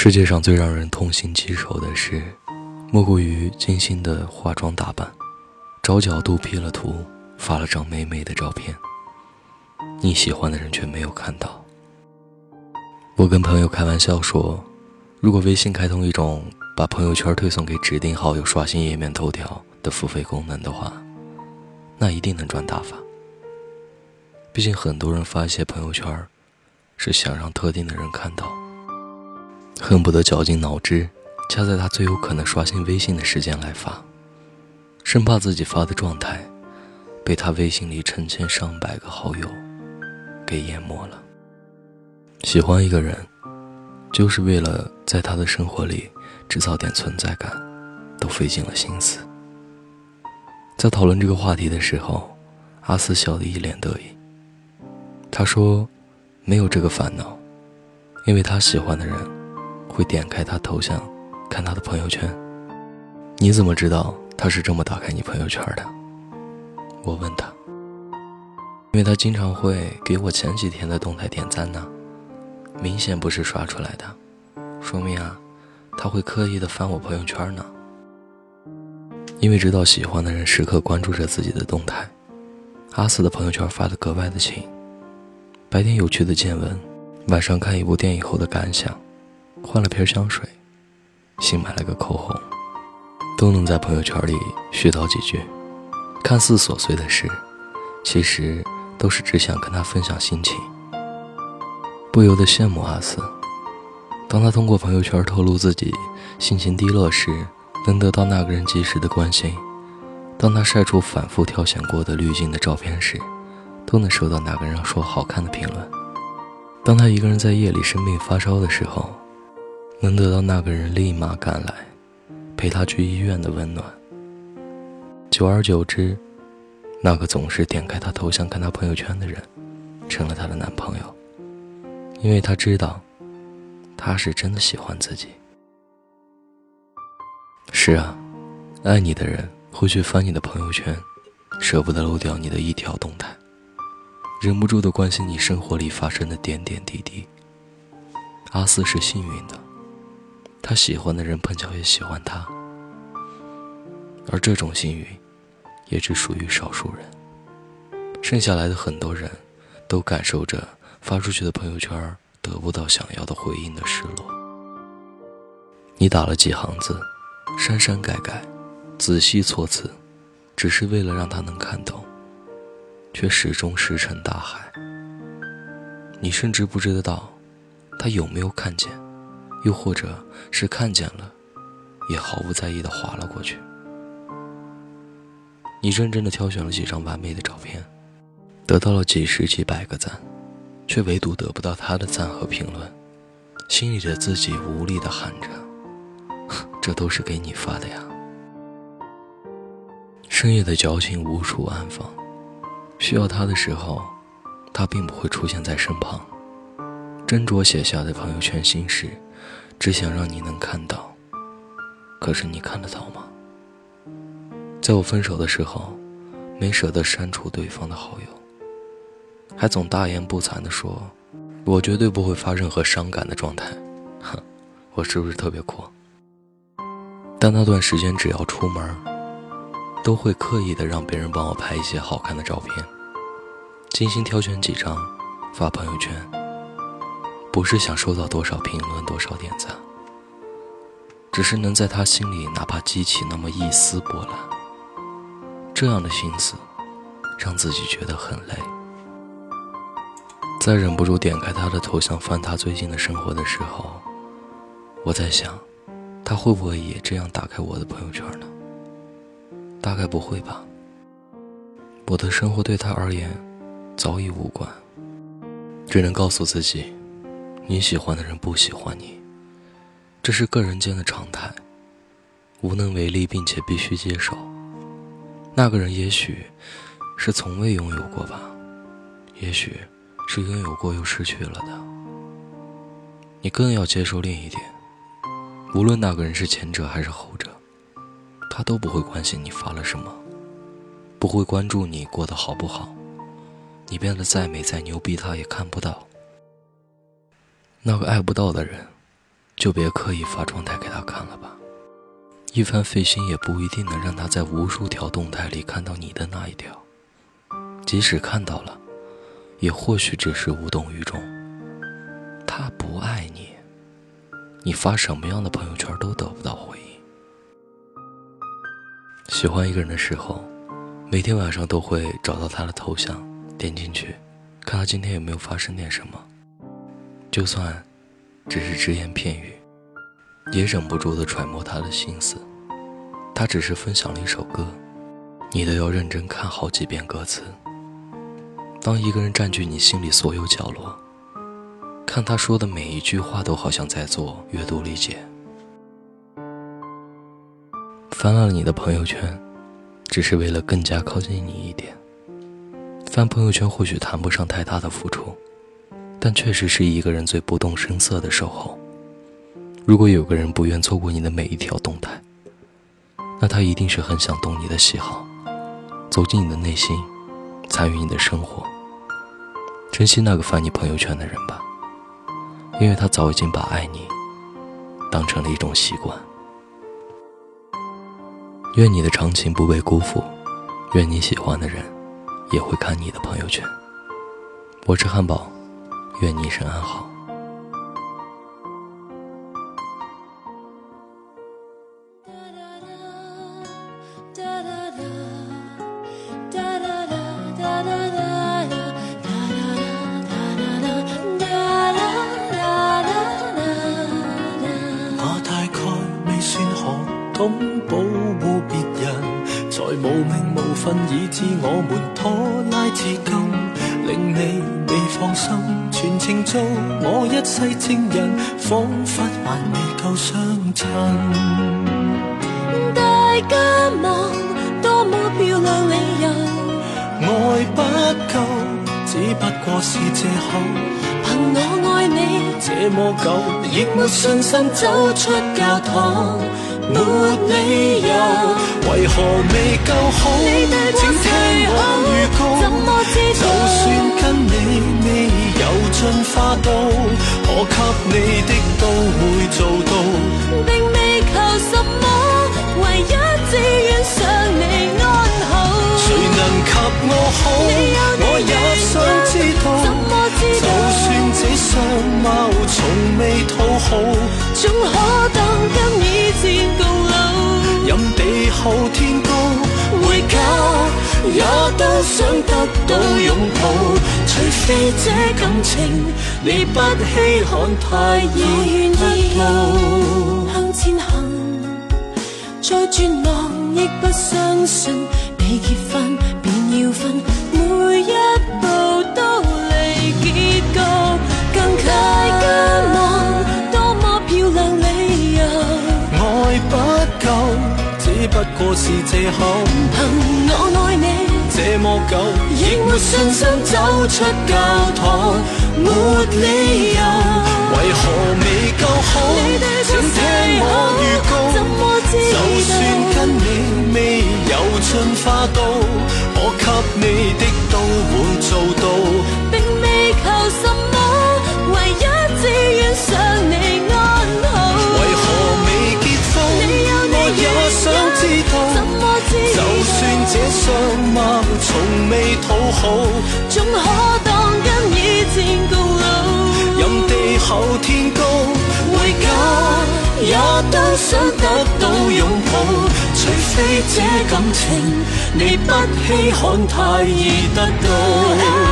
世界上最让人痛心疾首的事，莫过于精心的化妆打扮，找角度 P 了图，发了张美美的照片，你喜欢的人却没有看到。我跟朋友开玩笑说，如果微信开通一种把朋友圈推送给指定好友刷新页面头条的付费功能的话，那一定能赚大发。毕竟很多人发一些朋友圈，是想让特定的人看到。恨不得绞尽脑汁，掐在他最有可能刷新微信的时间来发，生怕自己发的状态被他微信里成千上百个好友给淹没了。喜欢一个人，就是为了在他的生活里制造点存在感，都费尽了心思。在讨论这个话题的时候，阿四笑得一脸得意。他说：“没有这个烦恼，因为他喜欢的人。”会点开他头像，看他的朋友圈。你怎么知道他是这么打开你朋友圈的？我问他。因为他经常会给我前几天的动态点赞呢，明显不是刷出来的，说明啊，他会刻意的翻我朋友圈呢。因为知道喜欢的人时刻关注着自己的动态，阿四的朋友圈发的格外的勤。白天有趣的见闻，晚上看一部电影后的感想。换了瓶香水，新买了个口红，都能在朋友圈里絮叨几句。看似琐碎的事，其实都是只想跟他分享心情。不由得羡慕阿四，当他通过朋友圈透露自己心情低落时，能得到那个人及时的关心；当他晒出反复挑选过的滤镜的照片时，都能收到那个人说好看的评论；当他一个人在夜里生病发烧的时候，能得到那个人立马赶来，陪他去医院的温暖。久而久之，那个总是点开他头像看他朋友圈的人，成了他的男朋友。因为他知道，他是真的喜欢自己。是啊，爱你的人会去翻你的朋友圈，舍不得漏掉你的一条动态，忍不住的关心你生活里发生的点点滴滴。阿四是幸运的。他喜欢的人碰巧也喜欢他，而这种幸运，也只属于少数人。剩下来的很多人，都感受着发出去的朋友圈得不到想要的回应的失落。你打了几行字，删删改改，仔细措辞，只是为了让他能看懂，却始终石沉大海。你甚至不知道，他有没有看见。又或者是看见了，也毫不在意的划了过去。你认真的挑选了几张完美的照片，得到了几十几百个赞，却唯独得不到他的赞和评论，心里的自己无力的喊着：“ 这都是给你发的呀。”深夜的矫情无处安放，需要他的时候，他并不会出现在身旁。斟酌写下的朋友圈心事。只想让你能看到，可是你看得到吗？在我分手的时候，没舍得删除对方的好友，还总大言不惭地说：“我绝对不会发任何伤感的状态。”哼，我是不是特别酷？但那段时间，只要出门，都会刻意的让别人帮我拍一些好看的照片，精心挑选几张发朋友圈。不是想收到多少评论、多少点赞，只是能在他心里哪怕激起那么一丝波澜。这样的心思，让自己觉得很累。在忍不住点开他的头像翻他最近的生活的时候，我在想，他会不会也这样打开我的朋友圈呢？大概不会吧。我的生活对他而言早已无关，只能告诉自己。你喜欢的人不喜欢你，这是个人间的常态，无能为力，并且必须接受。那个人也许是从未拥有过吧，也许是拥有过又失去了的。你更要接受另一点，无论那个人是前者还是后者，他都不会关心你发了什么，不会关注你过得好不好。你变得再美再牛逼，他也看不到。那个爱不到的人，就别刻意发状态给他看了吧。一番费心也不一定能让他在无数条动态里看到你的那一条。即使看到了，也或许只是无动于衷。他不爱你，你发什么样的朋友圈都得不到回应。喜欢一个人的时候，每天晚上都会找到他的头像，点进去，看他今天有没有发生点什么。就算只是只言片语，也忍不住的揣摩他的心思。他只是分享了一首歌，你都要认真看好几遍歌词。当一个人占据你心里所有角落，看他说的每一句话，都好像在做阅读理解。翻了你的朋友圈，只是为了更加靠近你一点。翻朋友圈或许谈不上太大的付出，但确实是一个人最不动声色的守候。如果有个人不愿错过你的每一条动态，那他一定是很想懂你的喜好，走进你的内心。参与你的生活，珍惜那个翻你朋友圈的人吧，因为他早已经把爱你当成了一种习惯。愿你的长情不被辜负，愿你喜欢的人也会看你的朋友圈。我是汉堡，愿你一生安好。懂保护别人，在无名无份以致我们拖拉至今，令你未放心，全程做我一世证人，仿佛还未够相衬。大家望多么漂亮理由，爱不够，只不过是借口。凭我爱你这么久，亦没信心走出教堂。没理由，为何未够好？请听我预告，就算有进化到，可给你的都会做到。并未求什么，唯一只愿想你安好。谁能及我好？我也想知道。就算这相貌从未讨好，总可当跟以前。后天高会假，也都想得到拥抱。除非这感情你不稀罕，太易得到。向前行，再绝望亦不相信，未结婚便要分，每一是借口，凭我爱你这么久，亦没信心走出教堂，没理由，为何未够好？请听我预告，就算跟你未有进化到，我给你的相貌从未讨好，总可当跟以前共老。任地厚天高，回家也都想得到拥抱。除非这感情你不稀罕，太易得到。